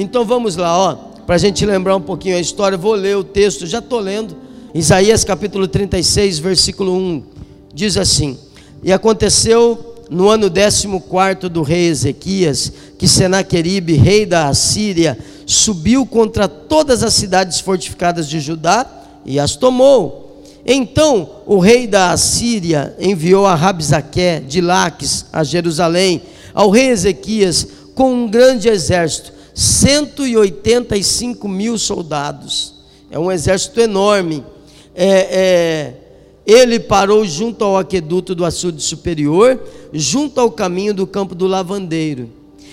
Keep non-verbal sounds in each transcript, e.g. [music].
Então vamos lá, ó, para a gente lembrar um pouquinho a história. Vou ler o texto, já estou lendo. Isaías capítulo 36, versículo 1. Diz assim: E aconteceu no ano 14 do rei Ezequias, que Senaqueribe, rei da Assíria, subiu contra todas as cidades fortificadas de Judá e as tomou. Então o rei da Assíria enviou a Rabzaque de Laques a Jerusalém, ao rei Ezequias, com um grande exército 185 mil soldados. É um exército enorme. É, é, ele parou junto ao aqueduto do açude superior, junto ao caminho do campo do lavandeiro.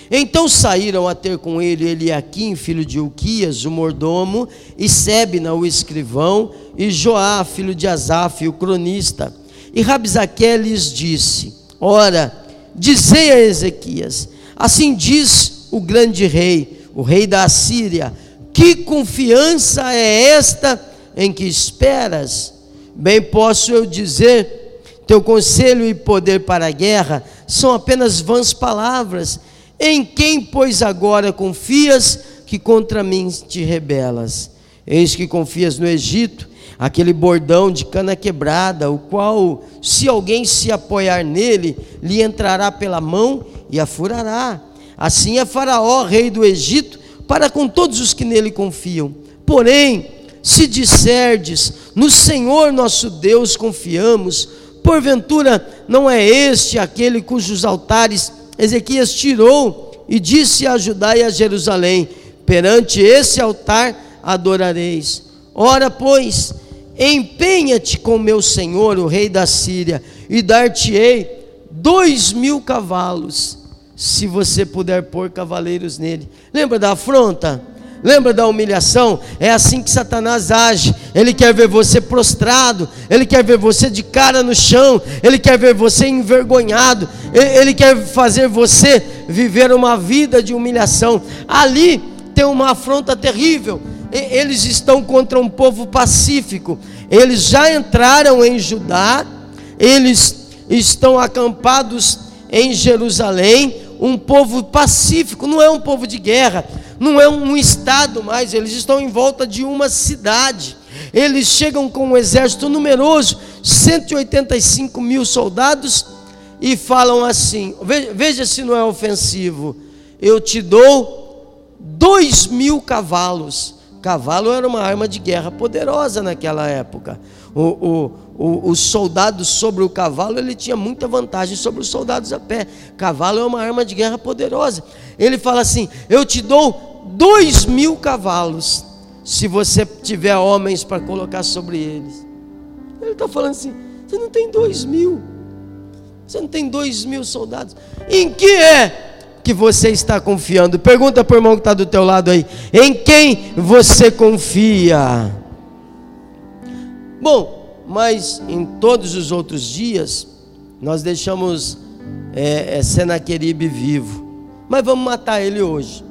Então saíram a ter com ele Eliaquim, filho de Uquias, o mordomo, e Sebna, o escrivão, e Joá, filho de Asaf, o cronista. E Rabzaque lhes disse: Ora, dizei a Ezequias: Assim diz o grande rei, o rei da Assíria: Que confiança é esta em que esperas? Bem posso eu dizer: teu conselho e poder para a guerra são apenas vãs palavras. Em quem, pois, agora confias que contra mim te rebelas? Eis que confias no Egito, aquele bordão de cana quebrada, o qual, se alguém se apoiar nele, lhe entrará pela mão e a furará. Assim é Faraó, rei do Egito, para com todos os que nele confiam. Porém, se disserdes, no Senhor nosso Deus confiamos, porventura não é este aquele cujos altares Ezequias tirou e disse a Judá e a Jerusalém: perante esse altar adorareis. Ora, pois, empenha-te com meu senhor, o rei da Síria, e dar-te-ei dois mil cavalos se você puder pôr cavaleiros nele. Lembra da afronta? Lembra da humilhação? É assim que Satanás age. Ele quer ver você prostrado, ele quer ver você de cara no chão, ele quer ver você envergonhado, ele quer fazer você viver uma vida de humilhação. Ali tem uma afronta terrível. Eles estão contra um povo pacífico. Eles já entraram em Judá, eles estão acampados em Jerusalém um povo pacífico, não é um povo de guerra, não é um estado mais, eles estão em volta de uma cidade. Eles chegam com um exército numeroso, 185 mil soldados, e falam assim: veja se não é ofensivo, eu te dou dois mil cavalos. Cavalo era uma arma de guerra poderosa naquela época. O, o, o, o soldado sobre o cavalo, ele tinha muita vantagem sobre os soldados a pé. Cavalo é uma arma de guerra poderosa. Ele fala assim: Eu te dou dois mil cavalos, se você tiver homens para colocar sobre eles. Ele está falando assim: Você não tem dois mil, você não tem dois mil soldados. Em que é que você está confiando? Pergunta para o irmão que está do teu lado aí: Em quem você confia? Bom, mas em todos os outros dias, nós deixamos é, é, Senaqueribe vivo. Mas vamos matar ele hoje.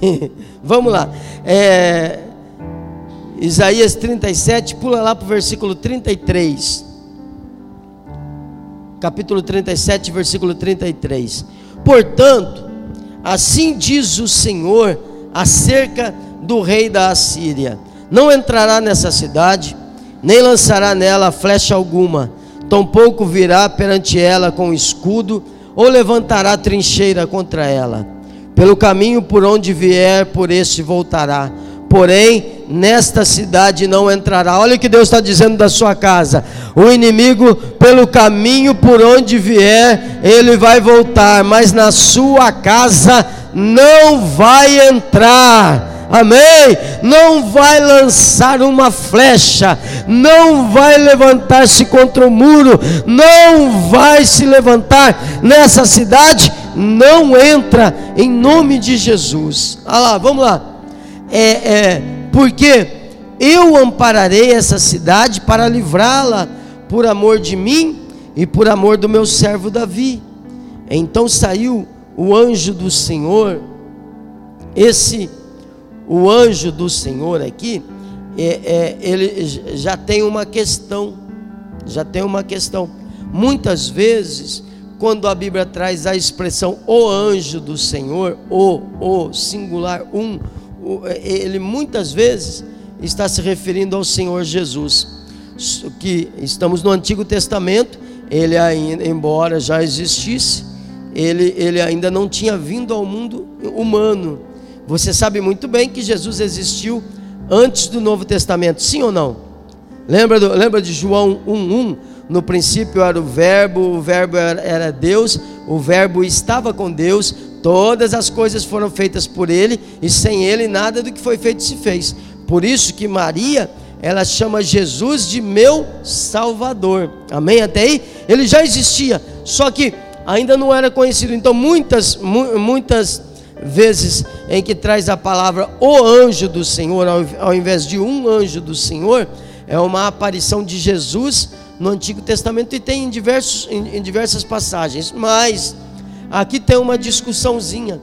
[laughs] vamos lá. É, Isaías 37, pula lá para o versículo 33. Capítulo 37, versículo 33. Portanto, assim diz o Senhor acerca do rei da Assíria: Não entrará nessa cidade nem lançará nela flecha alguma, tampouco virá perante ela com escudo, ou levantará trincheira contra ela. Pelo caminho por onde vier, por este voltará. Porém, nesta cidade não entrará. Olha o que Deus está dizendo da sua casa. O inimigo, pelo caminho por onde vier, ele vai voltar, mas na sua casa não vai entrar amém? Não vai lançar uma flecha, não vai levantar-se contra o muro, não vai se levantar nessa cidade, não entra em nome de Jesus. Ah lá, vamos lá. É, é, porque eu ampararei essa cidade para livrá-la por amor de mim e por amor do meu servo Davi. Então saiu o anjo do Senhor, esse o anjo do Senhor aqui, é, é, ele já tem uma questão, já tem uma questão. Muitas vezes, quando a Bíblia traz a expressão o anjo do Senhor, o, o singular, um, ele muitas vezes está se referindo ao Senhor Jesus, que estamos no Antigo Testamento, ele ainda, embora já existisse, ele, ele ainda não tinha vindo ao mundo humano. Você sabe muito bem que Jesus existiu antes do Novo Testamento, sim ou não? Lembra, do, lembra de João 1,1? No princípio era o Verbo, o Verbo era, era Deus, o Verbo estava com Deus, todas as coisas foram feitas por Ele, e sem Ele nada do que foi feito se fez. Por isso que Maria, ela chama Jesus de meu Salvador. Amém? Até aí? Ele já existia, só que ainda não era conhecido. Então, muitas, muitas vezes em que traz a palavra o anjo do Senhor, ao invés de um anjo do Senhor, é uma aparição de Jesus no Antigo Testamento e tem em, diversos, em, em diversas passagens. Mas aqui tem uma discussãozinha,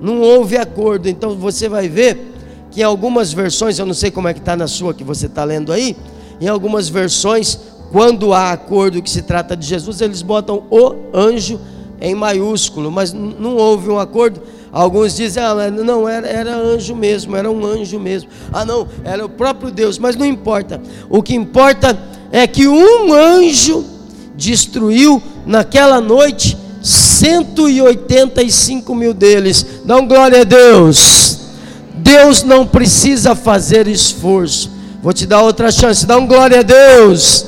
não houve acordo. Então você vai ver que em algumas versões, eu não sei como é que está na sua que você está lendo aí, em algumas versões, quando há acordo que se trata de Jesus, eles botam o anjo em maiúsculo, mas não houve um acordo. Alguns dizem, ah, não, era, era anjo mesmo, era um anjo mesmo. Ah, não, era o próprio Deus, mas não importa. O que importa é que um anjo destruiu naquela noite 185 mil deles. Um glória a Deus. Deus não precisa fazer esforço. Vou te dar outra chance. Dá um glória a Deus.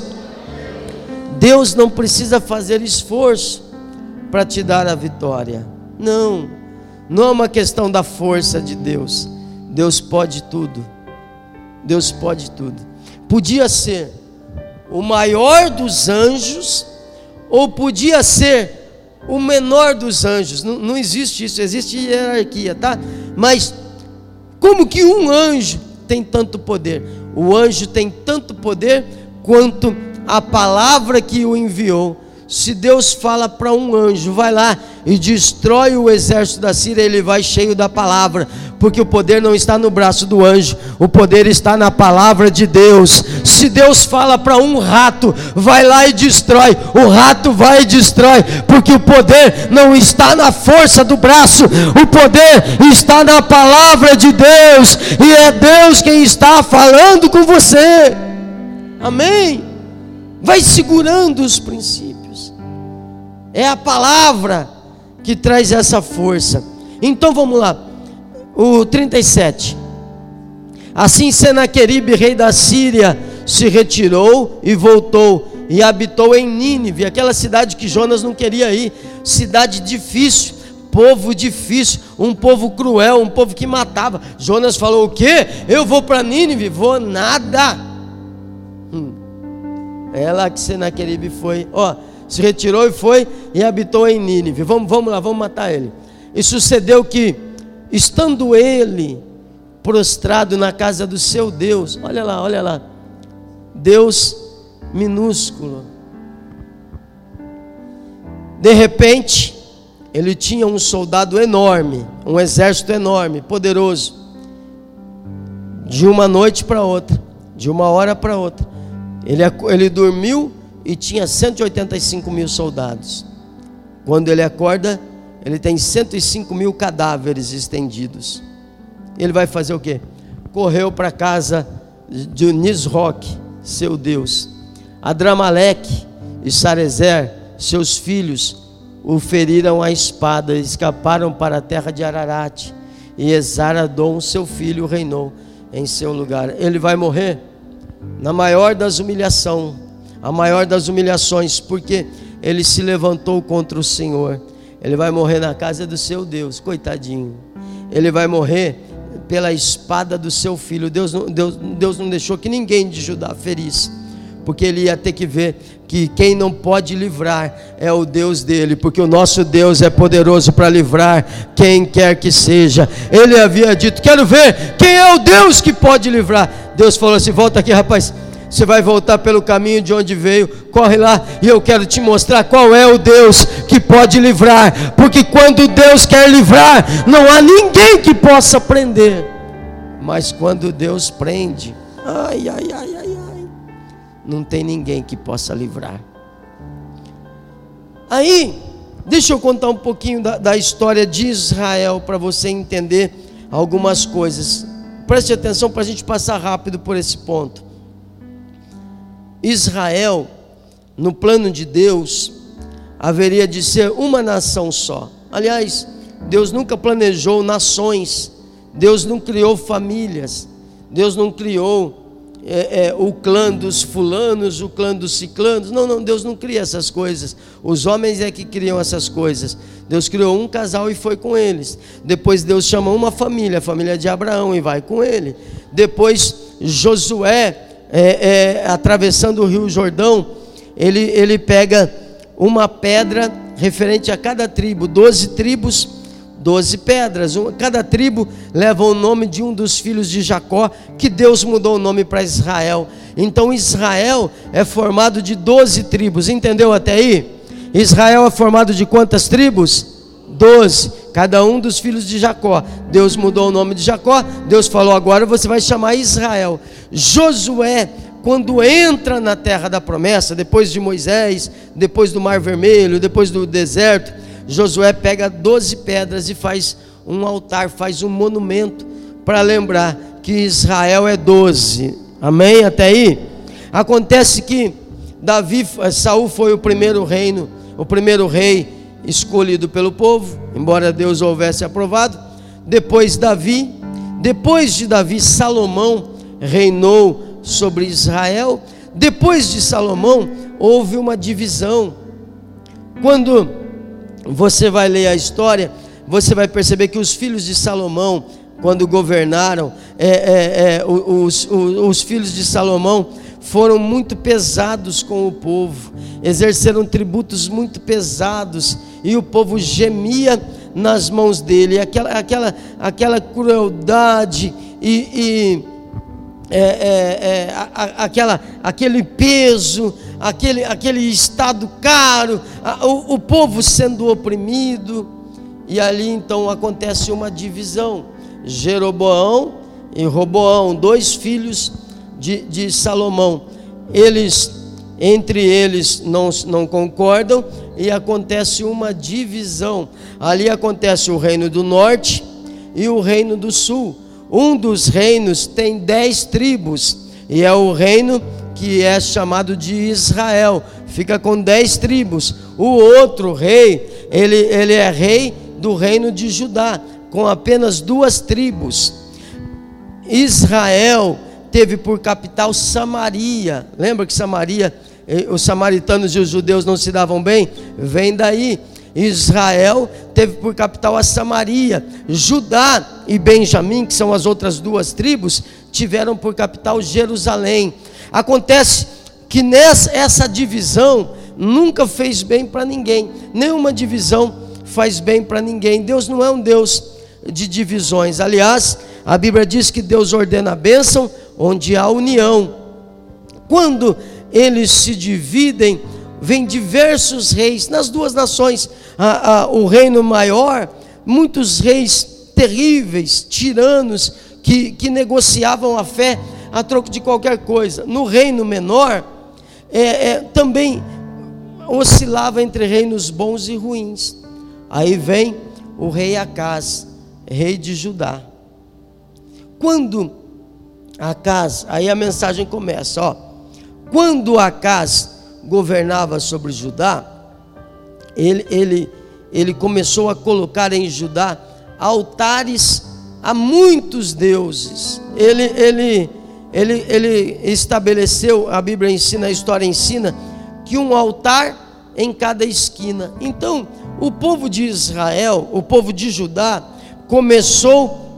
Deus não precisa fazer esforço para te dar a vitória. Não, não é uma questão da força de Deus. Deus pode tudo. Deus pode tudo. Podia ser o maior dos anjos, ou podia ser o menor dos anjos. Não, não existe isso, existe hierarquia, tá? Mas como que um anjo tem tanto poder? O anjo tem tanto poder quanto a palavra que o enviou se Deus fala para um anjo, vai lá e destrói o exército da Síria, ele vai cheio da palavra, porque o poder não está no braço do anjo, o poder está na palavra de Deus. Se Deus fala para um rato, vai lá e destrói, o rato vai e destrói, porque o poder não está na força do braço, o poder está na palavra de Deus, e é Deus quem está falando com você. Amém? Vai segurando os princípios. É a palavra que traz essa força. Então vamos lá. O 37. Assim Senaqueribe, rei da Síria, se retirou e voltou e habitou em Nínive, aquela cidade que Jonas não queria ir, cidade difícil, povo difícil, um povo cruel, um povo que matava. Jonas falou: "O quê? Eu vou para Nínive? Vou nada." Hum. É lá que Senaqueribe foi, ó, se retirou e foi e habitou em Nínive. Vamos, vamos lá, vamos matar ele. E sucedeu que, estando ele prostrado na casa do seu Deus, olha lá, olha lá, Deus minúsculo. De repente, ele tinha um soldado enorme, um exército enorme, poderoso. De uma noite para outra, de uma hora para outra, ele, ele dormiu e tinha 185 mil soldados. Quando ele acorda, ele tem 105 mil cadáveres estendidos. Ele vai fazer o quê? Correu para casa de Nisroch, seu Deus. Adramaleque e Sarezer, seus filhos, o feriram à espada, escaparam para a terra de Ararat. E Esaradom, seu filho, reinou em seu lugar. Ele vai morrer na maior das humilhações a maior das humilhações, porque ele se levantou contra o Senhor. Ele vai morrer na casa do seu Deus, coitadinho. Ele vai morrer pela espada do seu filho. Deus não, Deus, Deus não deixou que ninguém de Judá ferisse, porque ele ia ter que ver que quem não pode livrar é o Deus dele, porque o nosso Deus é poderoso para livrar quem quer que seja. Ele havia dito: Quero ver quem é o Deus que pode livrar. Deus falou assim: Volta aqui, rapaz você vai voltar pelo caminho de onde veio, corre lá e eu quero te mostrar qual é o Deus que pode livrar, porque quando Deus quer livrar, não há ninguém que possa prender, mas quando Deus prende, ai, ai, ai, ai, ai, não tem ninguém que possa livrar. Aí, Deixa eu contar um pouquinho da, da história de Israel para você entender algumas coisas. Preste atenção para a gente passar rápido por esse ponto. Israel, no plano de Deus, haveria de ser uma nação só. Aliás, Deus nunca planejou nações, Deus não criou famílias, Deus não criou é, é, o clã dos fulanos, o clã dos ciclanos. Não, não, Deus não cria essas coisas. Os homens é que criam essas coisas. Deus criou um casal e foi com eles. Depois Deus chama uma família, a família de Abraão, e vai com ele. Depois Josué, é, é atravessando o rio Jordão, ele, ele pega uma pedra referente a cada tribo, doze tribos doze pedras. Cada tribo leva o nome de um dos filhos de Jacó, que Deus mudou o nome para Israel. Então Israel é formado de doze tribos, entendeu até aí? Israel é formado de quantas tribos? Doze, cada um dos filhos de Jacó. Deus mudou o nome de Jacó, Deus falou: agora você vai chamar Israel. Josué, quando entra na terra da promessa, depois de Moisés, depois do Mar Vermelho, depois do deserto, Josué pega 12 pedras e faz um altar, faz um monumento para lembrar que Israel é 12. Amém? Até aí? Acontece que Davi, Saul foi o primeiro reino, o primeiro rei escolhido pelo povo, embora Deus houvesse aprovado. Depois Davi, depois de Davi, Salomão reinou sobre Israel. Depois de Salomão, houve uma divisão. Quando você vai ler a história, você vai perceber que os filhos de Salomão, quando governaram, é, é, é, os, os, os filhos de Salomão foram muito pesados com o povo, exerceram tributos muito pesados, e o povo gemia nas mãos dele, aquela, aquela, aquela crueldade e, e é, é, é, a, aquela, aquele peso, aquele, aquele estado caro, a, o, o povo sendo oprimido, e ali então acontece uma divisão: Jeroboão e Roboão, dois filhos de, de Salomão, eles entre eles não, não concordam e acontece uma divisão. Ali acontece o reino do norte e o reino do sul. Um dos reinos tem dez tribos, e é o reino que é chamado de Israel, fica com dez tribos. O outro rei, ele, ele é rei do reino de Judá, com apenas duas tribos. Israel teve por capital Samaria. Lembra que Samaria, eh, os samaritanos e os judeus não se davam bem? Vem daí. Israel teve por capital a Samaria, Judá e Benjamim, que são as outras duas tribos, tiveram por capital Jerusalém. Acontece que nessa essa divisão nunca fez bem para ninguém, nenhuma divisão faz bem para ninguém. Deus não é um Deus de divisões. Aliás, a Bíblia diz que Deus ordena a bênção onde há união. Quando eles se dividem, vem diversos reis nas duas nações. O reino maior, muitos reis terríveis, tiranos, que, que negociavam a fé a troco de qualquer coisa. No reino menor, é, é, também oscilava entre reinos bons e ruins. Aí vem o rei Acaz, rei de Judá. Quando Acaz, aí a mensagem começa, ó. Quando Acaz governava sobre Judá, ele, ele, ele começou a colocar em Judá altares a muitos deuses. Ele, ele, ele, ele estabeleceu, a Bíblia ensina, a história ensina, que um altar em cada esquina. Então, o povo de Israel, o povo de Judá, começou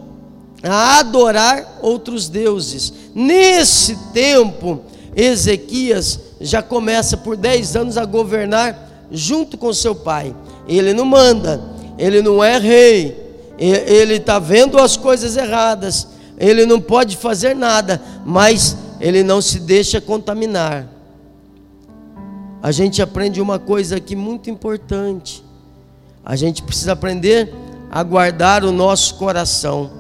a adorar outros deuses. Nesse tempo, Ezequias já começa por 10 anos a governar junto com seu pai. Ele não manda, ele não é rei, ele está vendo as coisas erradas, ele não pode fazer nada, mas ele não se deixa contaminar. A gente aprende uma coisa aqui muito importante. A gente precisa aprender a guardar o nosso coração.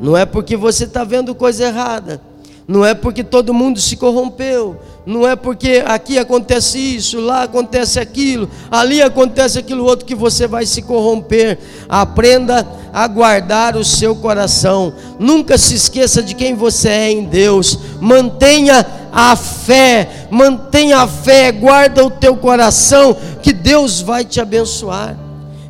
Não é porque você está vendo coisa errada, não é porque todo mundo se corrompeu, não é porque aqui acontece isso, lá acontece aquilo, ali acontece aquilo outro que você vai se corromper. Aprenda a guardar o seu coração. Nunca se esqueça de quem você é em Deus. Mantenha a fé, mantenha a fé, guarda o teu coração, que Deus vai te abençoar.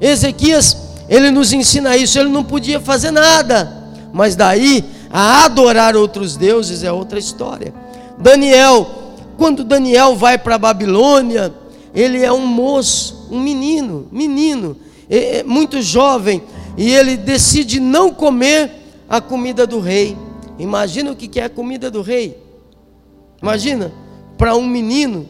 Ezequias, ele nos ensina isso, ele não podia fazer nada, mas daí a adorar outros deuses é outra história. Daniel, quando Daniel vai para a Babilônia, ele é um moço, um menino, menino, é, é muito jovem, e ele decide não comer a comida do rei. Imagina o que é a comida do rei. Imagina, para um menino,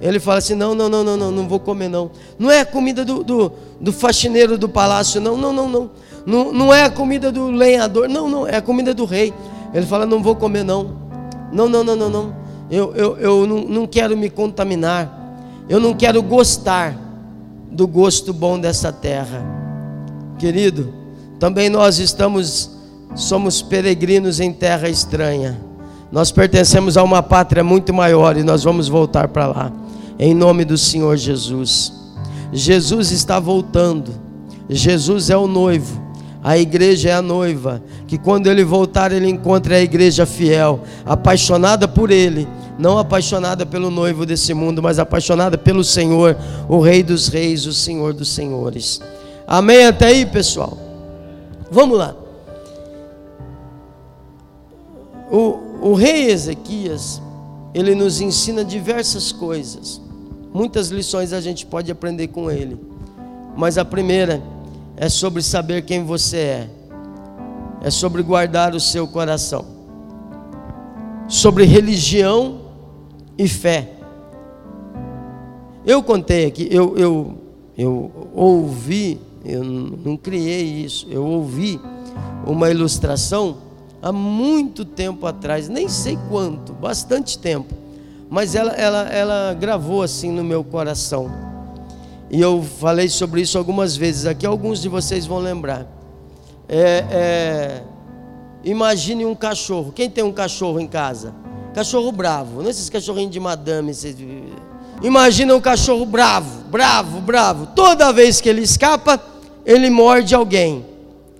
ele fala assim: não, não, não, não, não, não vou comer, não. Não é a comida do, do, do faxineiro do palácio, não, não, não, não. Não, não é a comida do lenhador, não, não, é a comida do rei. Ele fala: não vou comer, não. Não, não, não, não, não. Eu, eu, eu não, não quero me contaminar. Eu não quero gostar do gosto bom dessa terra. Querido, também nós estamos, somos peregrinos em terra estranha. Nós pertencemos a uma pátria muito maior e nós vamos voltar para lá, em nome do Senhor Jesus. Jesus está voltando, Jesus é o noivo, a igreja é a noiva, que quando ele voltar, ele encontre a igreja fiel, apaixonada por ele, não apaixonada pelo noivo desse mundo, mas apaixonada pelo Senhor, o Rei dos Reis, o Senhor dos Senhores. Amém até aí, pessoal? Vamos lá. O, o rei Ezequias, ele nos ensina diversas coisas. Muitas lições a gente pode aprender com ele. Mas a primeira é sobre saber quem você é. É sobre guardar o seu coração. Sobre religião e fé. Eu contei aqui, eu, eu, eu ouvi, eu não criei isso, eu ouvi uma ilustração há muito tempo atrás, nem sei quanto, bastante tempo, mas ela, ela, ela gravou assim no meu coração. E eu falei sobre isso algumas vezes aqui, alguns de vocês vão lembrar. É, é, imagine um cachorro. Quem tem um cachorro em casa? Cachorro bravo, não esses cachorrinhos de madame. Vocês... Imagina um cachorro bravo, bravo, bravo. Toda vez que ele escapa, ele morde alguém.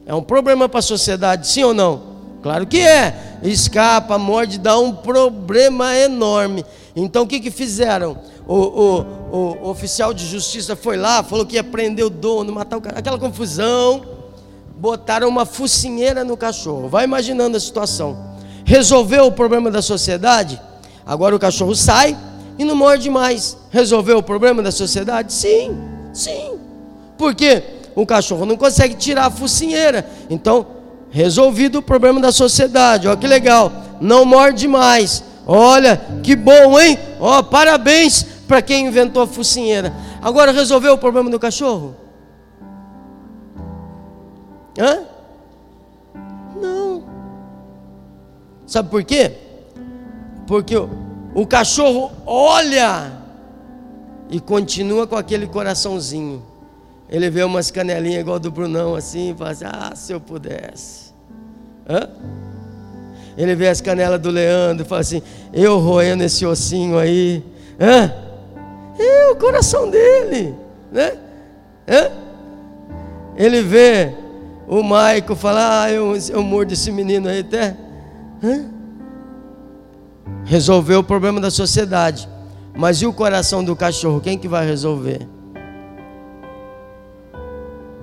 É um problema para a sociedade, sim ou não? Claro que é. Escapa, morde, dá um problema enorme. Então o que, que fizeram? O, o, o, oficial de justiça foi lá, falou que ia prender o dono, matar o cara. Aquela confusão. Botaram uma focinheira no cachorro. Vai imaginando a situação. Resolveu o problema da sociedade? Agora o cachorro sai e não morde mais. Resolveu o problema da sociedade? Sim, sim. Por quê? O cachorro não consegue tirar a focinheira. Então Resolvido o problema da sociedade. Olha que legal. Não morde mais. Olha, que bom, hein? Ó, parabéns para quem inventou a focinheira. Agora resolveu o problema do cachorro? Hã? Não. Sabe por quê? Porque o, o cachorro olha e continua com aquele coraçãozinho. Ele vê umas canelinhas igual do Brunão assim e fala assim: Ah, se eu pudesse. Hã? Ele vê as canelas do Leandro e fala assim: Eu roendo esse ossinho aí. Hã? É o coração dele, né? Hã? Ele vê o Maico falar: Ah, eu, eu mordo esse menino aí até. Resolveu o problema da sociedade. Mas e o coração do cachorro? Quem que vai resolver?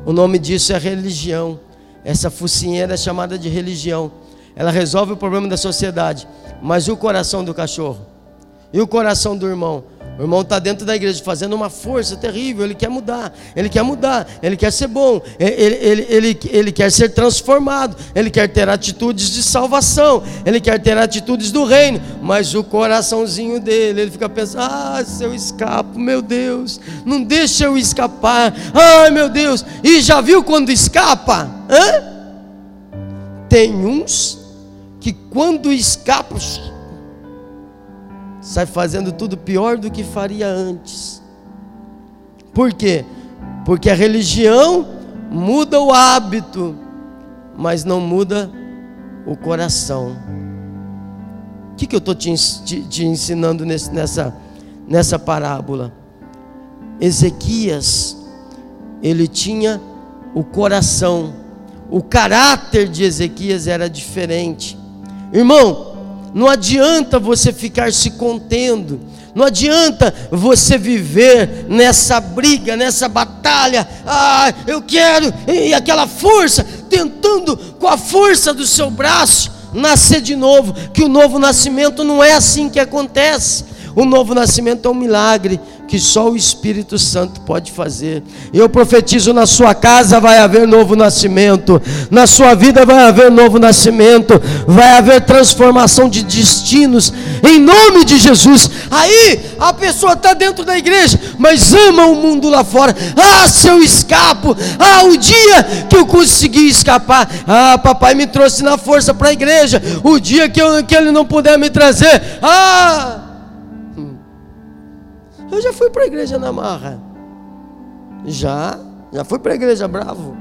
O nome disso é religião. Essa focinheira é chamada de religião. Ela resolve o problema da sociedade. Mas e o coração do cachorro? E o coração do irmão? O irmão está dentro da igreja fazendo uma força terrível. Ele quer mudar, ele quer mudar, ele quer ser bom, ele, ele, ele, ele quer ser transformado, ele quer ter atitudes de salvação, ele quer ter atitudes do reino. Mas o coraçãozinho dele, ele fica pensando: ah, se eu escapo, meu Deus, não deixa eu escapar, ai meu Deus. E já viu quando escapa? Hã? Tem uns que quando escapam sai fazendo tudo pior do que faria antes. Por quê? Porque a religião muda o hábito, mas não muda o coração. O que, que eu estou te, te, te, ensinando nesse, nessa, nessa parábola? Ezequias, ele tinha o coração, o caráter de Ezequias era diferente. Irmão, não adianta você ficar se contendo, não adianta você viver nessa briga, nessa batalha. Ah, eu quero, e aquela força, tentando com a força do seu braço nascer de novo. Que o novo nascimento não é assim que acontece. O novo nascimento é um milagre que só o Espírito Santo pode fazer. Eu profetizo na sua casa vai haver novo nascimento, na sua vida vai haver novo nascimento, vai haver transformação de destinos em nome de Jesus. Aí a pessoa está dentro da igreja, mas ama o mundo lá fora. Ah, se eu escapo, ah, o dia que eu consegui escapar, ah, papai me trouxe na força para a igreja. O dia que, eu, que ele não puder me trazer, ah eu já fui para a igreja na marra. Já, já fui para a igreja bravo.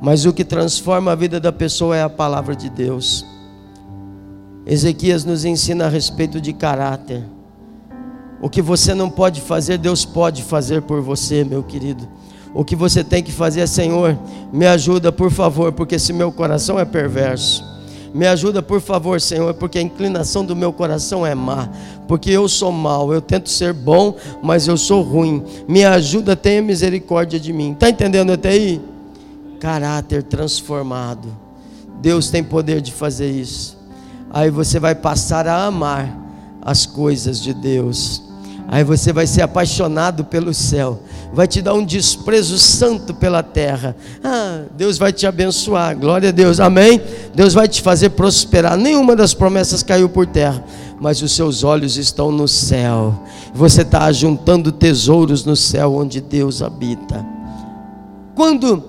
Mas o que transforma a vida da pessoa é a palavra de Deus. Ezequias nos ensina a respeito de caráter. O que você não pode fazer, Deus pode fazer por você, meu querido. O que você tem que fazer é, Senhor, me ajuda, por favor, porque esse meu coração é perverso. Me ajuda, por favor, Senhor, porque a inclinação do meu coração é má. Porque eu sou mau, eu tento ser bom, mas eu sou ruim. Me ajuda, tenha misericórdia de mim. Está entendendo até aí? Caráter transformado. Deus tem poder de fazer isso. Aí você vai passar a amar as coisas de Deus. Aí você vai ser apaixonado pelo céu vai te dar um desprezo santo pela terra. Ah, Deus vai te abençoar, glória a Deus, amém? Deus vai te fazer prosperar. Nenhuma das promessas caiu por terra, mas os seus olhos estão no céu. Você está juntando tesouros no céu onde Deus habita. Quando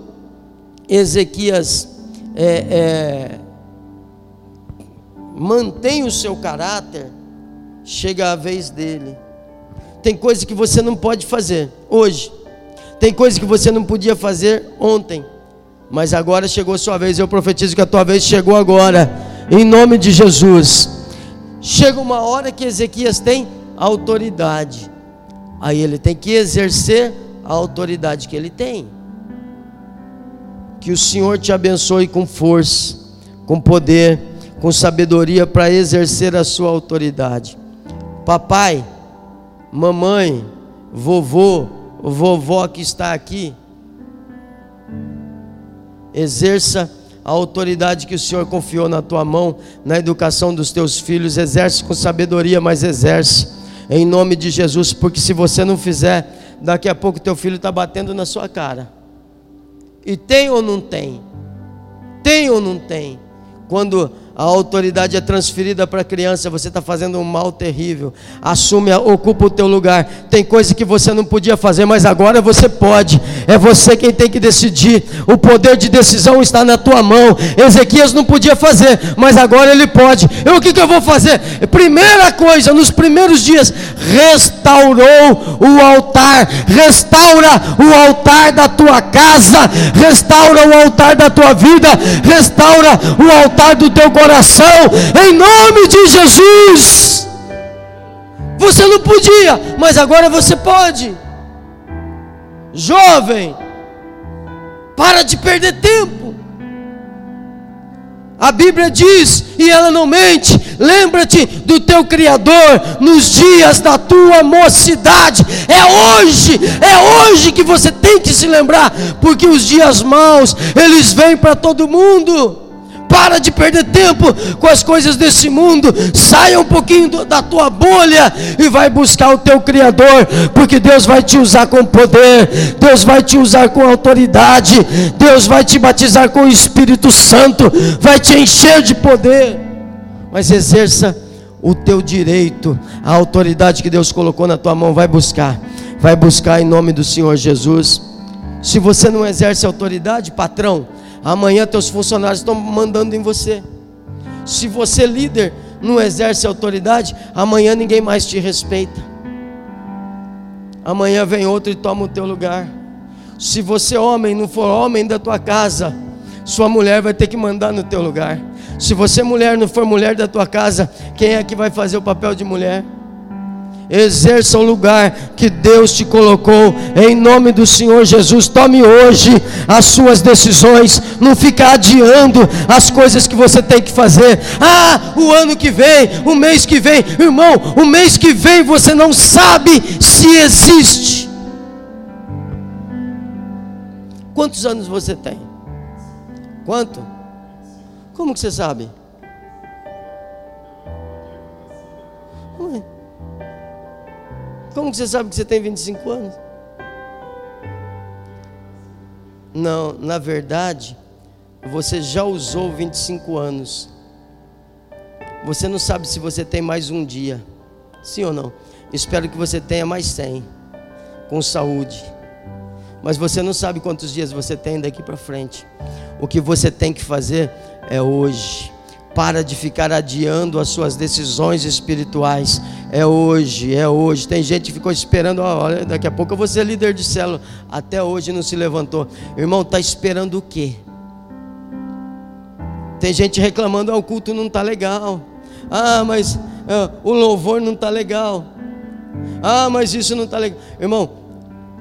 Ezequias é, é, mantém o seu caráter, chega a vez dele tem coisas que você não pode fazer hoje. Tem coisas que você não podia fazer ontem. Mas agora chegou a sua vez. Eu profetizo que a tua vez chegou agora. Em nome de Jesus. Chega uma hora que Ezequias tem autoridade. Aí ele tem que exercer a autoridade que ele tem. Que o Senhor te abençoe com força, com poder, com sabedoria para exercer a sua autoridade. Papai, mamãe, vovô, vovó que está aqui, exerça a autoridade que o Senhor confiou na tua mão, na educação dos teus filhos, exerce com sabedoria, mas exerce em nome de Jesus, porque se você não fizer, daqui a pouco teu filho está batendo na sua cara. E tem ou não tem? Tem ou não tem? Quando a autoridade é transferida para a criança, você está fazendo um mal terrível. Assume, ocupa o teu lugar. Tem coisa que você não podia fazer, mas agora você pode. É você quem tem que decidir. O poder de decisão está na tua mão. Ezequias não podia fazer, mas agora ele pode. E o que, que eu vou fazer? Primeira coisa, nos primeiros dias, restaurou o altar. Restaura o altar da tua casa. Restaura o altar da tua vida. Restaura o altar do teu coração coração, em nome de Jesus. Você não podia, mas agora você pode. Jovem, para de perder tempo. A Bíblia diz, e ela não mente: lembra-te do teu Criador nos dias da tua mocidade. É hoje, é hoje que você tem que se lembrar, porque os dias maus, eles vêm para todo mundo. Para de perder tempo com as coisas desse mundo. Saia um pouquinho da tua bolha e vai buscar o teu Criador, porque Deus vai te usar com poder, Deus vai te usar com autoridade, Deus vai te batizar com o Espírito Santo, vai te encher de poder. Mas exerça o teu direito, a autoridade que Deus colocou na tua mão, vai buscar, vai buscar em nome do Senhor Jesus. Se você não exerce autoridade, patrão, Amanhã teus funcionários estão mandando em você. Se você líder não exerce autoridade, amanhã ninguém mais te respeita. Amanhã vem outro e toma o teu lugar. Se você homem não for homem da tua casa, sua mulher vai ter que mandar no teu lugar. Se você mulher não for mulher da tua casa, quem é que vai fazer o papel de mulher? Exerça o lugar que Deus te colocou, em nome do Senhor Jesus. Tome hoje as suas decisões, não fica adiando as coisas que você tem que fazer. Ah, o ano que vem, o mês que vem, irmão, o mês que vem você não sabe se existe. Quantos anos você tem? Quanto? Como que você sabe? Como você sabe que você tem 25 anos? Não, na verdade, você já usou 25 anos. Você não sabe se você tem mais um dia. Sim ou não? Espero que você tenha mais 100 com saúde. Mas você não sabe quantos dias você tem daqui para frente. O que você tem que fazer é hoje. Para de ficar adiando as suas decisões espirituais. É hoje, é hoje. Tem gente que ficou esperando, olha, daqui a pouco eu vou ser líder de célula. Até hoje não se levantou. Irmão, está esperando o quê? Tem gente reclamando, ah, o culto não está legal. Ah, mas ah, o louvor não está legal. Ah, mas isso não está legal. Irmão,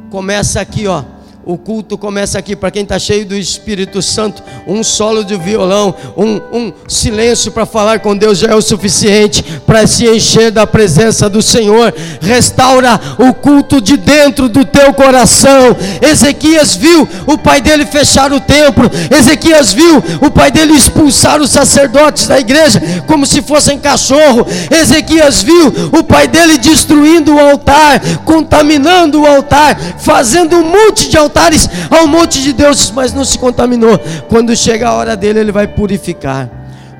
começa aqui, ó o culto começa aqui para quem está cheio do Espírito Santo. Um solo de violão, um, um silêncio para falar com Deus já é o suficiente para se encher da presença do Senhor. Restaura o culto de dentro do teu coração. Ezequias viu o pai dele fechar o templo. Ezequias viu o pai dele expulsar os sacerdotes da igreja como se fossem cachorro. Ezequias viu o pai dele destruindo o altar, contaminando o altar, fazendo um monte de altar altares ao monte de Deus, mas não se contaminou. Quando chega a hora dele, ele vai purificar.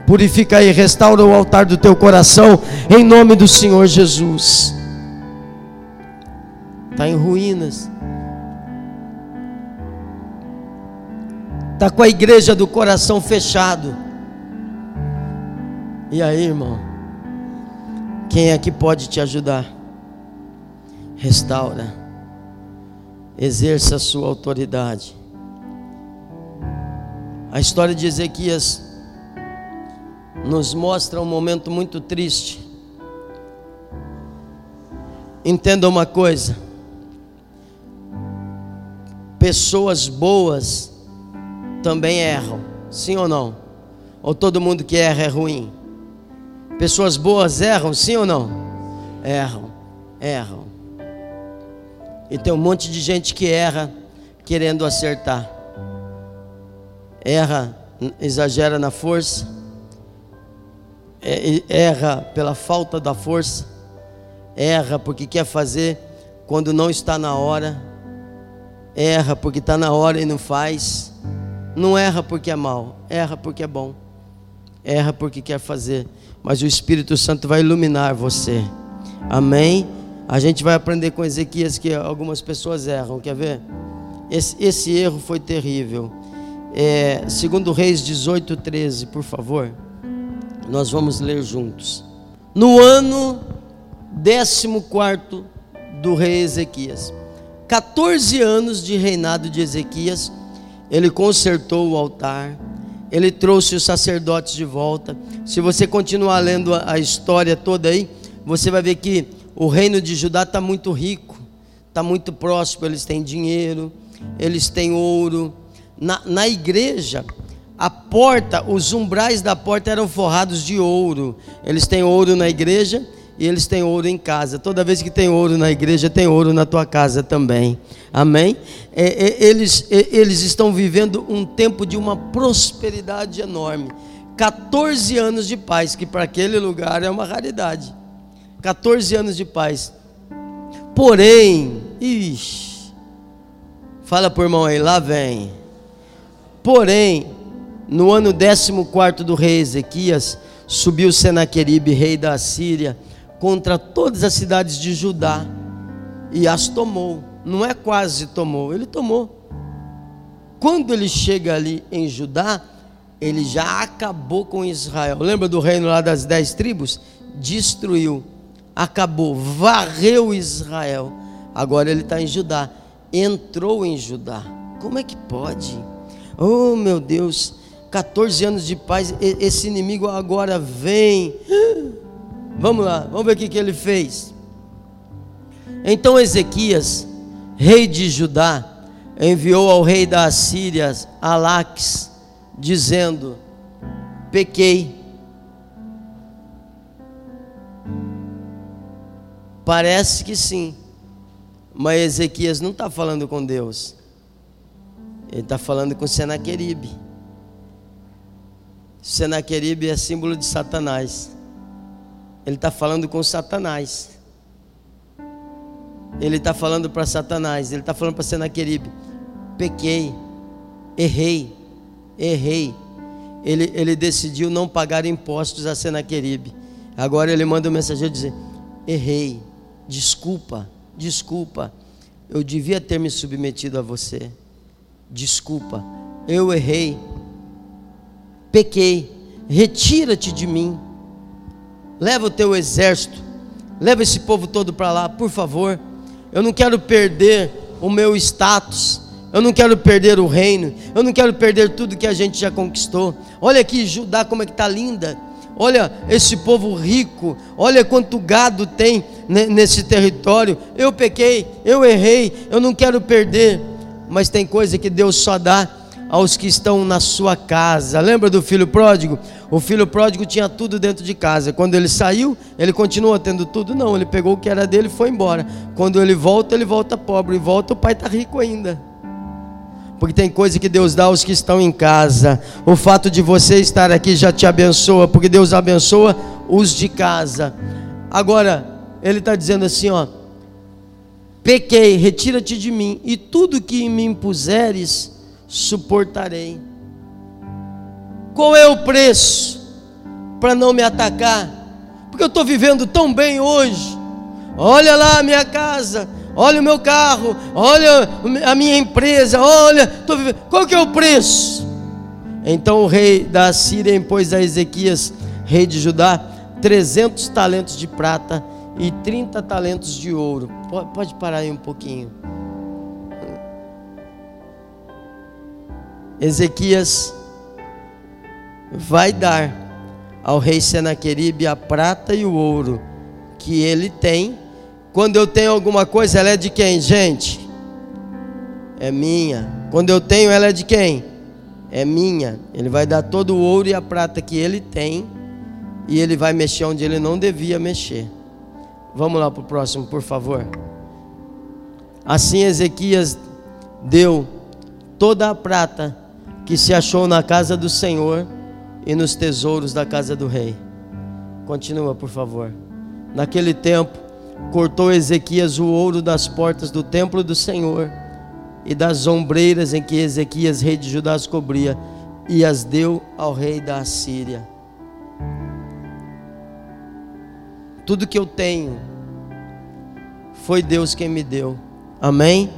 Purifica e restaura o altar do teu coração, em nome do Senhor Jesus. Está em ruínas. Está com a igreja do coração fechado. E aí, irmão? Quem é que pode te ajudar? Restaura exerça a sua autoridade. A história de Ezequias nos mostra um momento muito triste. Entenda uma coisa: pessoas boas também erram, sim ou não? Ou todo mundo que erra é ruim? Pessoas boas erram, sim ou não? Erram, erram. E tem um monte de gente que erra querendo acertar. Erra, exagera na força. É, erra pela falta da força. Erra porque quer fazer quando não está na hora. Erra porque está na hora e não faz. Não erra porque é mal, erra porque é bom. Erra porque quer fazer. Mas o Espírito Santo vai iluminar você. Amém? A gente vai aprender com Ezequias que algumas pessoas erram, quer ver? Esse, esse erro foi terrível. É, segundo Reis 18, 13, por favor. Nós vamos ler juntos. No ano 14 do rei Ezequias, 14 anos de reinado de Ezequias, ele consertou o altar, ele trouxe os sacerdotes de volta. Se você continuar lendo a história toda aí, você vai ver que o reino de Judá está muito rico, está muito próximo, eles têm dinheiro, eles têm ouro. Na, na igreja, a porta, os umbrais da porta eram forrados de ouro. Eles têm ouro na igreja e eles têm ouro em casa. Toda vez que tem ouro na igreja, tem ouro na tua casa também. Amém? É, é, eles, é, eles estão vivendo um tempo de uma prosperidade enorme. 14 anos de paz, que para aquele lugar é uma raridade. 14 anos de paz. Porém, ixi, fala por irmão aí, lá vem. Porém, no ano 14 do rei Ezequias, subiu Senaqueribe, rei da Síria, contra todas as cidades de Judá e as tomou. Não é quase tomou, ele tomou. Quando ele chega ali em Judá, ele já acabou com Israel. Lembra do reino lá das dez tribos? Destruiu acabou, varreu Israel. Agora ele está em Judá, entrou em Judá. Como é que pode? Oh meu Deus, 14 anos de paz, esse inimigo agora vem. Vamos lá, vamos ver o que, que ele fez. Então Ezequias, rei de Judá, enviou ao rei da Assíria, Alax, dizendo: Pequei. Parece que sim, mas Ezequias não está falando com Deus, ele está falando com Senaqueribe. Senaqueribe é símbolo de Satanás. Ele está falando com Satanás. Ele está falando para Satanás, ele está falando para Senaqueribe: pequei, errei, errei. Ele, ele decidiu não pagar impostos a Senaqueribe. Agora ele manda um mensageiro dizer: errei, desculpa, desculpa. Eu devia ter me submetido a você. Desculpa, eu errei, pequei, retira-te de mim. Leva o teu exército, leva esse povo todo para lá, por favor. Eu não quero perder o meu status. Eu não quero perder o reino. Eu não quero perder tudo que a gente já conquistou. Olha aqui Judá como é que está linda. Olha esse povo rico. Olha quanto gado tem nesse território. Eu pequei, eu errei, eu não quero perder. Mas tem coisa que Deus só dá aos que estão na sua casa. Lembra do filho pródigo? O filho pródigo tinha tudo dentro de casa. Quando ele saiu, ele continua tendo tudo? Não, ele pegou o que era dele e foi embora. Quando ele volta, ele volta pobre. E volta, o pai está rico ainda. Porque tem coisa que Deus dá aos que estão em casa. O fato de você estar aqui já te abençoa, porque Deus abençoa os de casa. Agora, ele está dizendo assim: ó, pequei, retira-te de mim, e tudo que me impuseres, suportarei. Qual é o preço para não me atacar? Porque eu estou vivendo tão bem hoje. Olha lá a minha casa, olha o meu carro, olha a minha empresa, olha, tô vivendo. qual que é o preço? Então o rei da Síria impôs a Ezequias, rei de Judá, 300 talentos de prata e 30 talentos de ouro. Pode parar aí um pouquinho. Ezequias vai dar ao rei Senaqueribe a prata e o ouro que ele tem. Quando eu tenho alguma coisa, ela é de quem, gente? É minha. Quando eu tenho, ela é de quem? É minha. Ele vai dar todo o ouro e a prata que ele tem e ele vai mexer onde ele não devia mexer. Vamos lá para o próximo, por favor. Assim Ezequias deu toda a prata que se achou na casa do Senhor e nos tesouros da casa do rei. Continua, por favor. Naquele tempo, cortou Ezequias o ouro das portas do templo do Senhor e das ombreiras em que Ezequias, rei de Judá, as cobria, e as deu ao rei da Assíria. Tudo que eu tenho foi Deus quem me deu. Amém?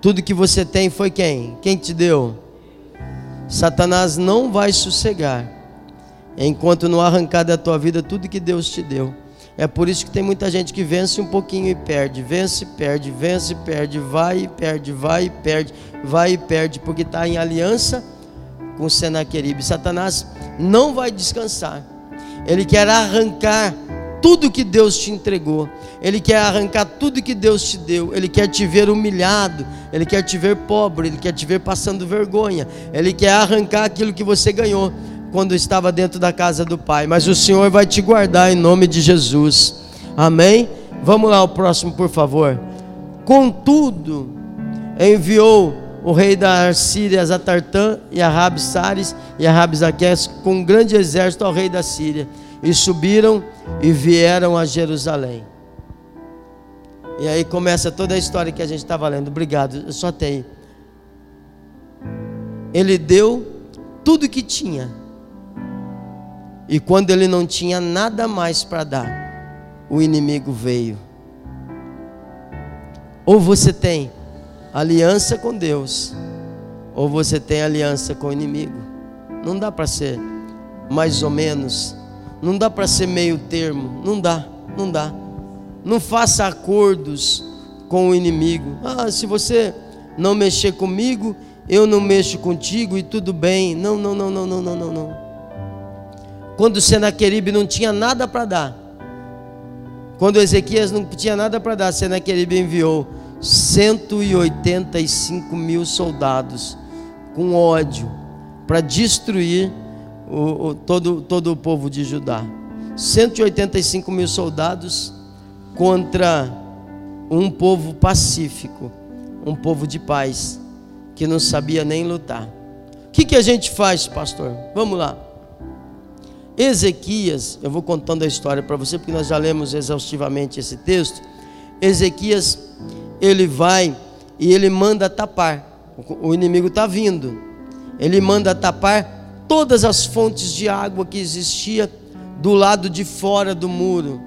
Tudo que você tem foi quem? Quem te deu? Satanás não vai sossegar enquanto não arrancar da tua vida tudo que Deus te deu. É por isso que tem muita gente que vence um pouquinho e perde, vence, perde, vence, perde, vai e perde, vai e perde, vai e perde, porque está em aliança com Senaqueribe. Satanás não vai descansar. Ele quer arrancar tudo que Deus te entregou. Ele quer arrancar tudo que Deus te deu. Ele quer te ver humilhado. Ele quer te ver pobre. Ele quer te ver passando vergonha. Ele quer arrancar aquilo que você ganhou quando estava dentro da casa do Pai. Mas o Senhor vai te guardar em nome de Jesus. Amém? Vamos lá, o próximo, por favor. Contudo, enviou o rei da Síria a Tartã e a Rabsares e a Rabsaques com um grande exército ao rei da Síria e subiram e vieram a Jerusalém. E aí começa toda a história que a gente estava lendo. Obrigado, eu só tenho. Ele deu tudo que tinha. E quando ele não tinha nada mais para dar, o inimigo veio. Ou você tem aliança com Deus, ou você tem aliança com o inimigo. Não dá para ser mais ou menos não dá para ser meio termo. Não dá, não dá. Não faça acordos com o inimigo. Ah, se você não mexer comigo, eu não mexo contigo e tudo bem. Não, não, não, não, não, não, não, não. Quando Senaqueribe não tinha nada para dar, quando Ezequias não tinha nada para dar, Senaqueribe enviou 185 mil soldados com ódio para destruir o, o, todo, todo o povo de Judá. 185 mil soldados contra um povo pacífico, um povo de paz, que não sabia nem lutar. O que, que a gente faz, pastor? Vamos lá. Ezequias, eu vou contando a história para você, porque nós já lemos exaustivamente esse texto. Ezequias, ele vai e ele manda tapar, o inimigo está vindo, ele manda tapar todas as fontes de água que existia do lado de fora do muro.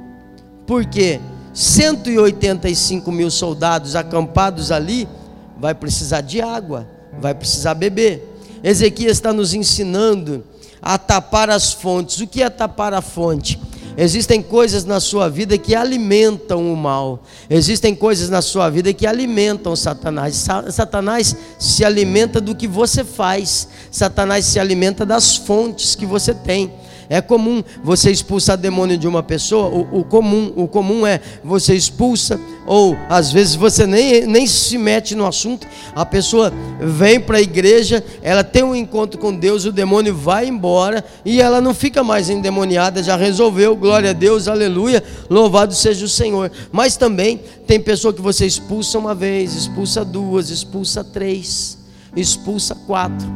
Por quê? 185 mil soldados acampados ali, vai precisar de água, vai precisar beber. Ezequias está nos ensinando a tapar as fontes. O que é tapar a fonte? Existem coisas na sua vida que alimentam o mal. Existem coisas na sua vida que alimentam Satanás. Satanás se alimenta do que você faz. Satanás se alimenta das fontes que você tem. É comum você expulsar demônio de uma pessoa, o, o, comum, o comum é você expulsa, ou às vezes você nem, nem se mete no assunto, a pessoa vem para a igreja, ela tem um encontro com Deus, o demônio vai embora e ela não fica mais endemoniada, já resolveu, glória a Deus, aleluia, louvado seja o Senhor. Mas também tem pessoa que você expulsa uma vez, expulsa duas, expulsa três, expulsa quatro.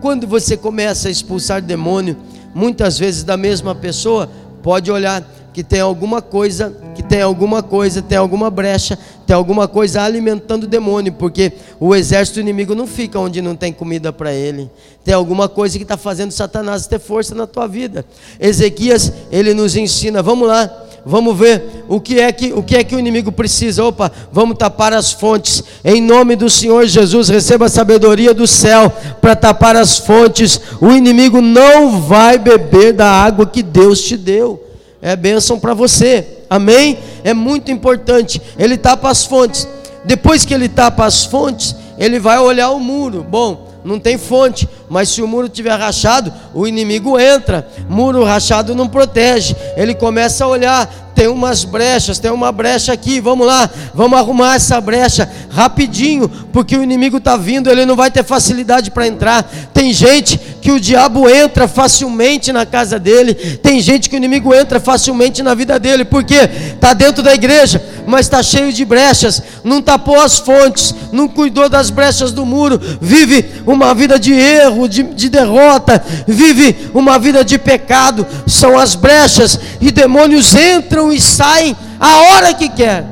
Quando você começa a expulsar demônio, muitas vezes da mesma pessoa, pode olhar que tem alguma coisa, que tem alguma coisa, tem alguma brecha, tem alguma coisa alimentando o demônio, porque o exército inimigo não fica onde não tem comida para ele. Tem alguma coisa que está fazendo Satanás ter força na tua vida. Ezequias, ele nos ensina, vamos lá, vamos ver o que é que o que é que o inimigo precisa. Opa, vamos tapar as fontes. Em nome do Senhor Jesus, receba a sabedoria do céu para tapar as fontes. O inimigo não vai beber da água que Deus te deu. É bênção para você. Amém? É muito importante. Ele tapa as fontes. Depois que ele tapa as fontes, ele vai olhar o muro. Bom, não tem fonte, mas se o muro tiver rachado, o inimigo entra. Muro rachado não protege. Ele começa a olhar, tem umas brechas, tem uma brecha aqui, vamos lá, vamos arrumar essa brecha rapidinho, porque o inimigo está vindo, ele não vai ter facilidade para entrar. Tem gente que o diabo entra facilmente na casa dele, tem gente que o inimigo entra facilmente na vida dele, porque está dentro da igreja, mas está cheio de brechas, não tapou as fontes, não cuidou das brechas do muro, vive uma vida de erro, de, de derrota, vive uma vida de pecado, são as brechas, e demônios entram e saem a hora que quer,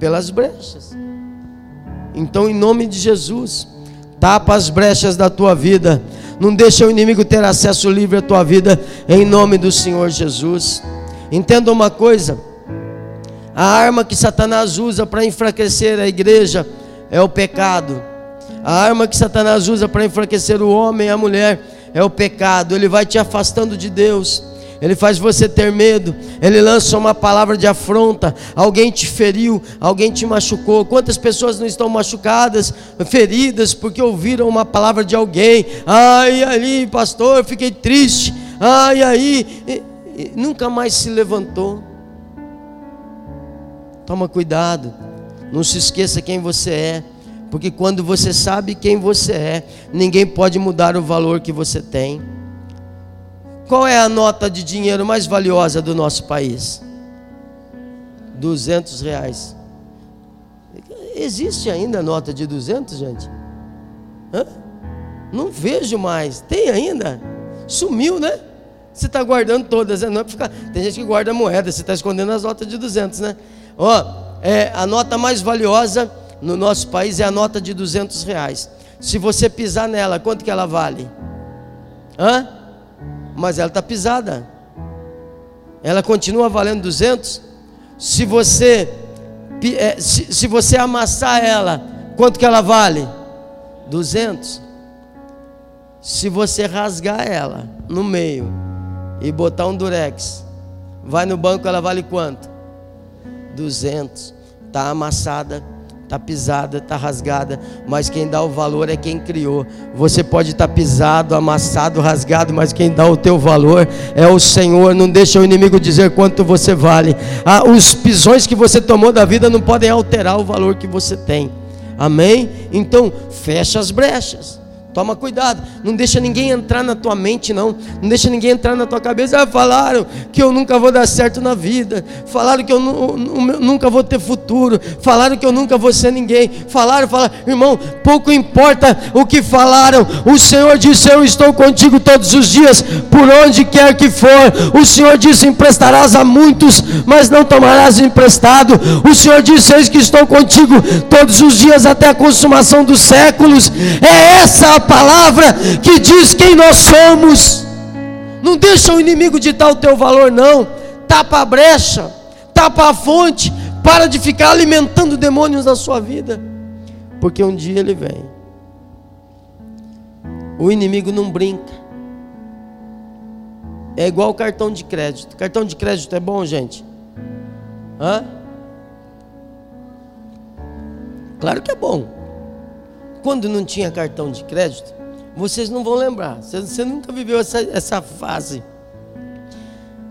pelas brechas. Então, em nome de Jesus, tapa as brechas da tua vida, não deixa o inimigo ter acesso livre à tua vida, em nome do Senhor Jesus. Entenda uma coisa: a arma que Satanás usa para enfraquecer a igreja é o pecado. A arma que Satanás usa para enfraquecer o homem e a mulher é o pecado. Ele vai te afastando de Deus ele faz você ter medo, ele lança uma palavra de afronta, alguém te feriu, alguém te machucou. Quantas pessoas não estão machucadas, feridas, porque ouviram uma palavra de alguém? Ai, ali, pastor, fiquei triste. Ai, aí, e, e, nunca mais se levantou. Toma cuidado, não se esqueça quem você é, porque quando você sabe quem você é, ninguém pode mudar o valor que você tem. Qual é a nota de dinheiro mais valiosa do nosso país? 200 reais. Existe ainda nota de 200, gente? Hã? Não vejo mais. Tem ainda? Sumiu, né? Você está guardando todas, né? Não é ficar... Tem gente que guarda moeda, você está escondendo as notas de 200, né? Ó, é, a nota mais valiosa no nosso país é a nota de 200 reais. Se você pisar nela, quanto que ela vale? Hã? Mas ela está pisada. Ela continua valendo 200. Se você é, se, se você amassar ela, quanto que ela vale? 200. Se você rasgar ela no meio e botar um durex, vai no banco, ela vale quanto? 200. Está amassada, está pisada, está rasgada, mas quem dá o valor é quem criou. Você pode estar tá pisado, amassado, rasgado, mas quem dá o teu valor é o Senhor. Não deixa o inimigo dizer quanto você vale. Ah, os pisões que você tomou da vida não podem alterar o valor que você tem. Amém? Então, fecha as brechas. Toma cuidado, não deixa ninguém entrar na tua mente, não. Não deixa ninguém entrar na tua cabeça. Ah, falaram que eu nunca vou dar certo na vida. Falaram que eu nunca vou ter futuro. Falaram que eu nunca vou ser ninguém. Falaram, falaram, irmão, pouco importa o que falaram. O Senhor disse: Eu estou contigo todos os dias, por onde quer que for. O Senhor disse: Emprestarás a muitos, mas não tomarás emprestado. O Senhor disse: Eis que estou contigo todos os dias até a consumação dos séculos. É essa a palavra que diz quem nós somos. Não deixa o inimigo ditar o teu valor, não. Tapa a brecha, tapa a fonte. Para de ficar alimentando demônios na sua vida, porque um dia ele vem. O inimigo não brinca. É igual cartão de crédito. Cartão de crédito é bom, gente? Hã? Claro que é bom quando não tinha cartão de crédito, vocês não vão lembrar. Você, você nunca viveu essa, essa fase.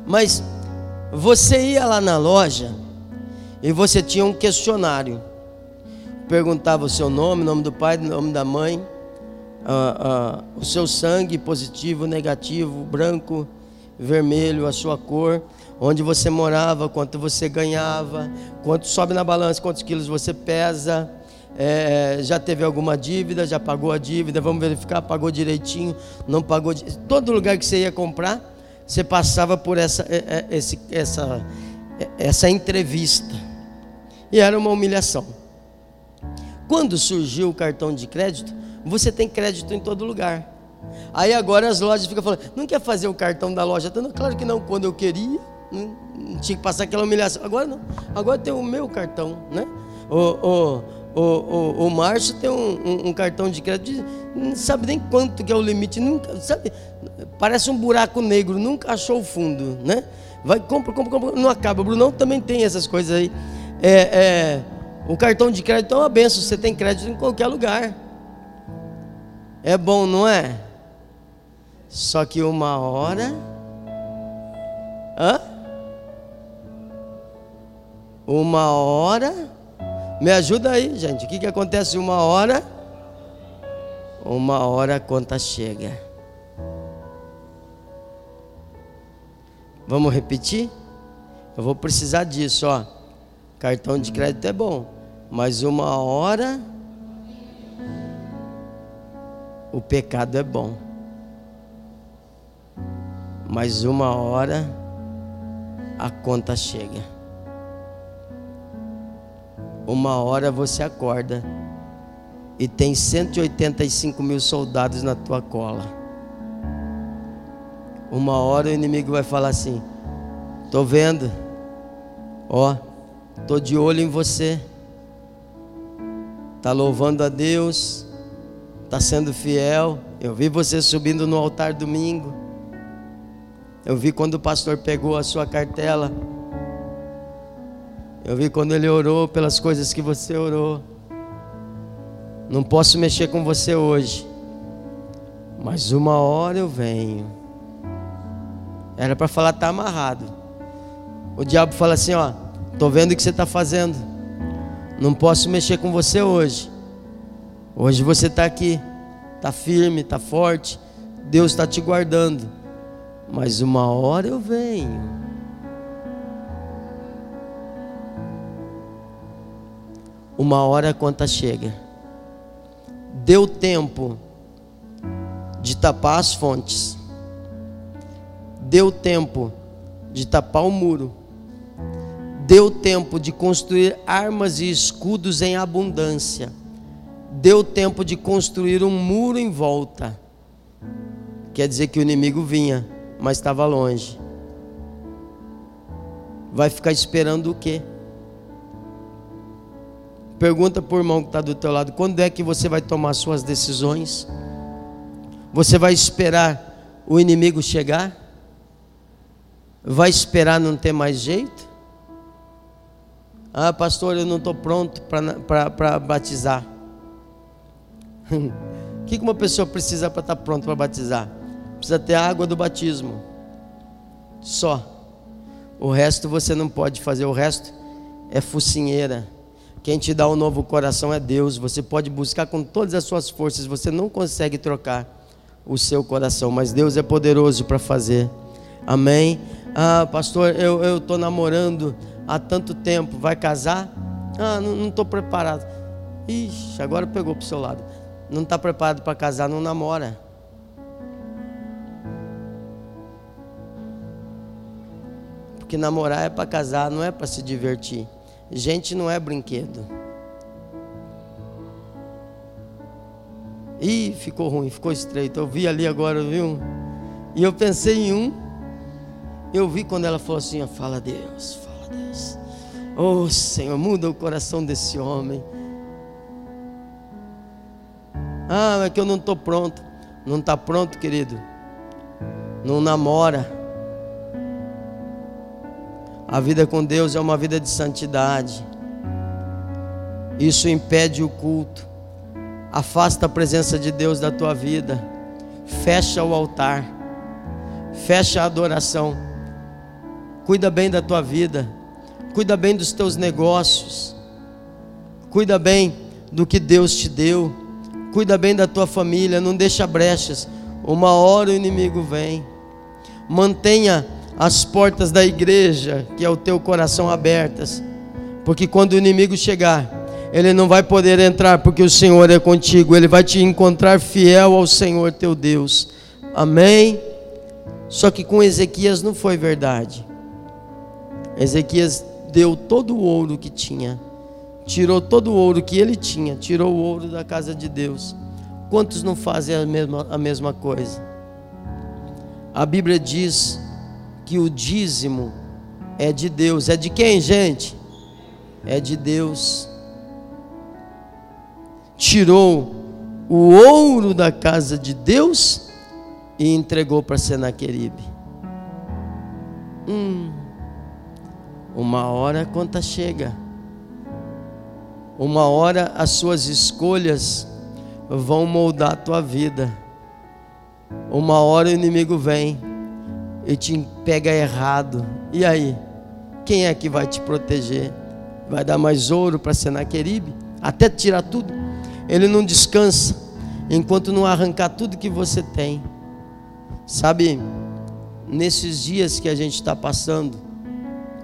Mas você ia lá na loja e você tinha um questionário. Perguntava o seu nome, o nome do pai, o nome da mãe, uh, uh, o seu sangue, positivo, negativo, branco, vermelho, a sua cor, onde você morava, quanto você ganhava, quanto sobe na balança, quantos quilos você pesa é, já teve alguma dívida, já pagou a dívida, vamos verificar, pagou direitinho, não pagou. Todo lugar que você ia comprar, você passava por essa, é, é, esse, essa, é, essa entrevista. E era uma humilhação. Quando surgiu o cartão de crédito, você tem crédito em todo lugar. Aí agora as lojas ficam falando, não quer fazer o cartão da loja? Não, claro que não, quando eu queria, não tinha que passar aquela humilhação. Agora não, agora tem o meu cartão, né? O, o, o, o, o Márcio tem um, um, um, cartão de crédito, não sabe nem quanto que é o limite, nunca, sabe? Parece um buraco negro, nunca achou o fundo, né? Vai, compra, compra, compra, não acaba. O Brunão também tem essas coisas aí. É, é, o cartão de crédito é uma benção, você tem crédito em qualquer lugar. É bom, não é? Só que uma hora. Hã? Uma hora me ajuda aí, gente. O que, que acontece uma hora? Uma hora a conta chega. Vamos repetir? Eu vou precisar disso, ó. Cartão de crédito é bom, mas uma hora o pecado é bom. Mas uma hora a conta chega. Uma hora você acorda e tem 185 mil soldados na tua cola. Uma hora o inimigo vai falar assim: Tô vendo, ó, tô de olho em você. Tá louvando a Deus, tá sendo fiel. Eu vi você subindo no altar domingo. Eu vi quando o pastor pegou a sua cartela. Eu vi quando ele orou pelas coisas que você orou. Não posso mexer com você hoje, mas uma hora eu venho. Era para falar tá amarrado. O diabo fala assim, ó, tô vendo o que você está fazendo. Não posso mexer com você hoje. Hoje você está aqui, está firme, está forte. Deus está te guardando. Mas uma hora eu venho. Uma hora a conta chega. Deu tempo de tapar as fontes. Deu tempo de tapar o muro. Deu tempo de construir armas e escudos em abundância. Deu tempo de construir um muro em volta. Quer dizer que o inimigo vinha, mas estava longe. Vai ficar esperando o quê? Pergunta para o irmão que está do teu lado, quando é que você vai tomar suas decisões? Você vai esperar o inimigo chegar? Vai esperar não ter mais jeito? Ah, pastor, eu não estou pronto para batizar. [laughs] O que uma pessoa precisa para estar tá pronto para batizar? Precisa ter água do batismo. Só. O resto você não pode fazer. O resto é focinheira. Quem te dá um novo coração é Deus. Você pode buscar com todas as suas forças. Você não consegue trocar o seu coração. Mas Deus é poderoso para fazer. Amém. Ah, pastor, eu estou namorando há tanto tempo. Vai casar? Ah, não estou preparado. Ixi, agora pegou para o seu lado não está preparado para casar, não namora. Porque namorar é para casar, não é para se divertir. Gente não é brinquedo. Ih, ficou ruim, ficou estreito. Eu vi ali agora, viu? E eu pensei em um. Eu vi quando ela falou assim: Fala Deus, fala Deus. Oh Senhor, muda o coração desse homem. Ah, é que eu não estou pronto. Não está pronto, querido. Não namora. A vida com Deus é uma vida de santidade. Isso impede o culto. Afasta a presença de Deus da tua vida. Fecha o altar. Fecha a adoração. Cuida bem da tua vida. Cuida bem dos teus negócios. Cuida bem do que Deus te deu cuida bem da tua família, não deixa brechas. Uma hora o inimigo vem. Mantenha as portas da igreja, que é o teu coração abertas, porque quando o inimigo chegar, ele não vai poder entrar, porque o Senhor é contigo, ele vai te encontrar fiel ao Senhor teu Deus. Amém? Só que com Ezequias não foi verdade. Ezequias deu todo o ouro que tinha tirou todo o ouro que ele tinha, tirou o ouro da casa de Deus. Quantos não fazem a mesma, a mesma coisa? A Bíblia diz que o dízimo é de Deus. É de quem, gente? É de Deus. Tirou o ouro da casa de Deus e entregou para Senaqueribe. Hum, uma hora a conta chega. Uma hora as suas escolhas vão moldar a tua vida. Uma hora o inimigo vem e te pega errado. E aí? Quem é que vai te proteger? Vai dar mais ouro para Senaqueribe? Até tirar tudo? Ele não descansa enquanto não arrancar tudo que você tem. Sabe, nesses dias que a gente está passando,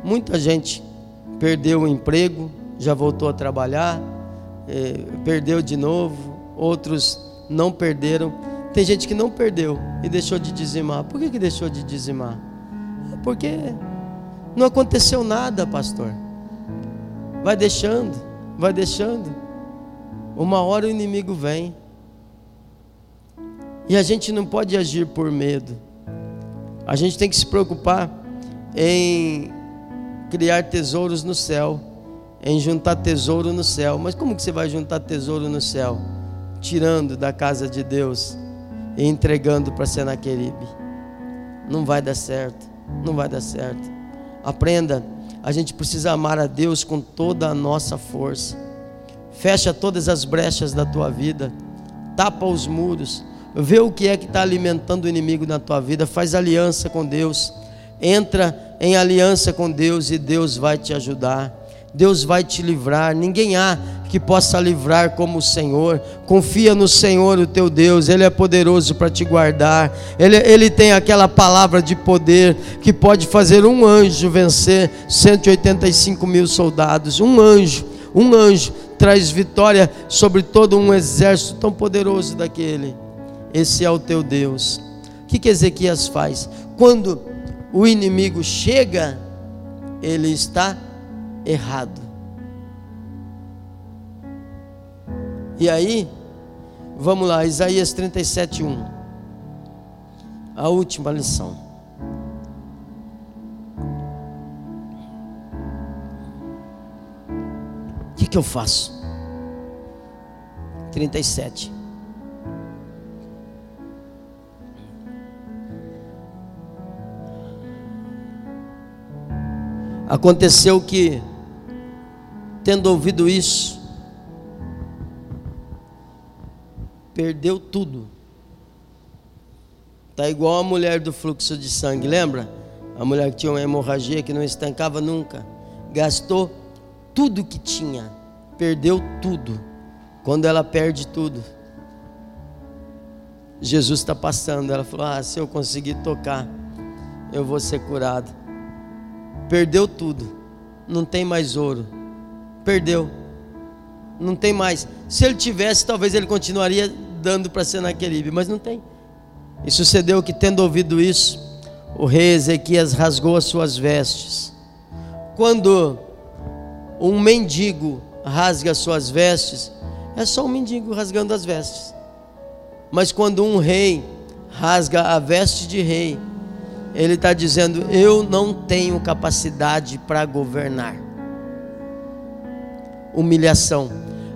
muita gente perdeu o emprego, já voltou a trabalhar, é, perdeu de novo, outros não perderam. Tem gente que não perdeu e deixou de dizimar. Por que, que deixou de dizimar? Porque não aconteceu nada, pastor. Vai deixando, vai deixando. Uma hora o inimigo vem. E a gente não pode agir por medo. A gente tem que se preocupar em criar tesouros no céu em juntar tesouro no céu. Mas como que você vai juntar tesouro no céu? Tirando da casa de Deus e entregando para Senaqueribe. Não vai dar certo. Não vai dar certo. Aprenda, a gente precisa amar a Deus com toda a nossa força. Fecha todas as brechas da tua vida. Tapa os muros. Vê o que é que está alimentando o inimigo na tua vida. Faz aliança com Deus. Entra em aliança com Deus e Deus vai te ajudar. Deus vai te livrar. Ninguém há que possa livrar como o Senhor. Confia no Senhor, o teu Deus. Ele é poderoso para te guardar. Ele, ele tem aquela palavra de poder que pode fazer um anjo vencer 185 mil soldados. Um anjo, um anjo traz vitória sobre todo um exército tão poderoso daquele. Esse é o teu Deus. O que, que Ezequias faz? Quando o inimigo chega, ele está errado. E aí, vamos lá, Isaías 37, 1. A última lição. O que, que eu faço? 37. Aconteceu que tendo ouvido isso, perdeu tudo. Tá igual a mulher do fluxo de sangue, lembra? A mulher que tinha uma hemorragia que não estancava nunca, gastou tudo que tinha, perdeu tudo. Quando ela perde tudo, Jesus está passando. Ela falou: Ah, se eu conseguir tocar, eu vou ser curado. Perdeu tudo, não tem mais ouro, perdeu, não tem mais. Se ele tivesse, talvez ele continuaria dando para Senaqueribe, mas não tem. E sucedeu que, tendo ouvido isso, o rei Ezequias rasgou as suas vestes. Quando um mendigo rasga as suas vestes, é só um mendigo rasgando as vestes. Mas quando um rei rasga a veste de rei, ele está dizendo: Eu não tenho capacidade para governar. Humilhação.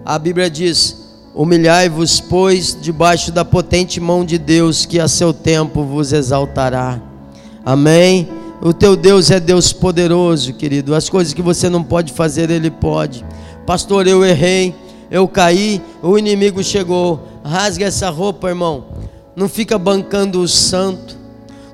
A Bíblia diz: Humilhai-vos, pois, debaixo da potente mão de Deus, que a seu tempo vos exaltará. Amém? O teu Deus é Deus poderoso, querido. As coisas que você não pode fazer, Ele pode. Pastor, eu errei, eu caí, o inimigo chegou. Rasga essa roupa, irmão. Não fica bancando o santo.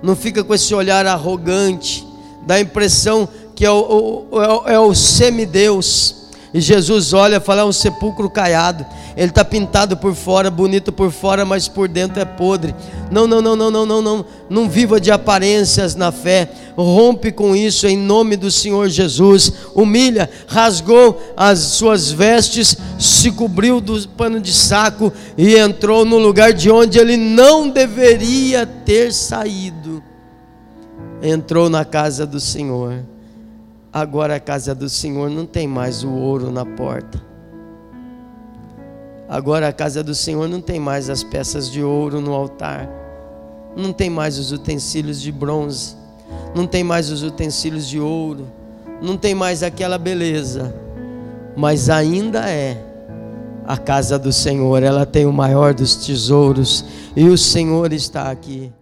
Não fica com esse olhar arrogante. Dá a impressão que é o, o, é o é semideus. E Jesus olha e fala: é um sepulcro caiado. Ele está pintado por fora, bonito por fora, mas por dentro é podre. Não, não, não, não, não, não, não. Não viva de aparências na fé. Rompe com isso em nome do Senhor Jesus. Humilha, rasgou as suas vestes, se cobriu do pano de saco e entrou no lugar de onde ele não deveria ter saído. Entrou na casa do Senhor. Agora a casa do Senhor não tem mais o ouro na porta. Agora a casa do Senhor não tem mais as peças de ouro no altar. Não tem mais os utensílios de bronze. Não tem mais os utensílios de ouro. Não tem mais aquela beleza. Mas ainda é a casa do Senhor. Ela tem o maior dos tesouros. E o Senhor está aqui.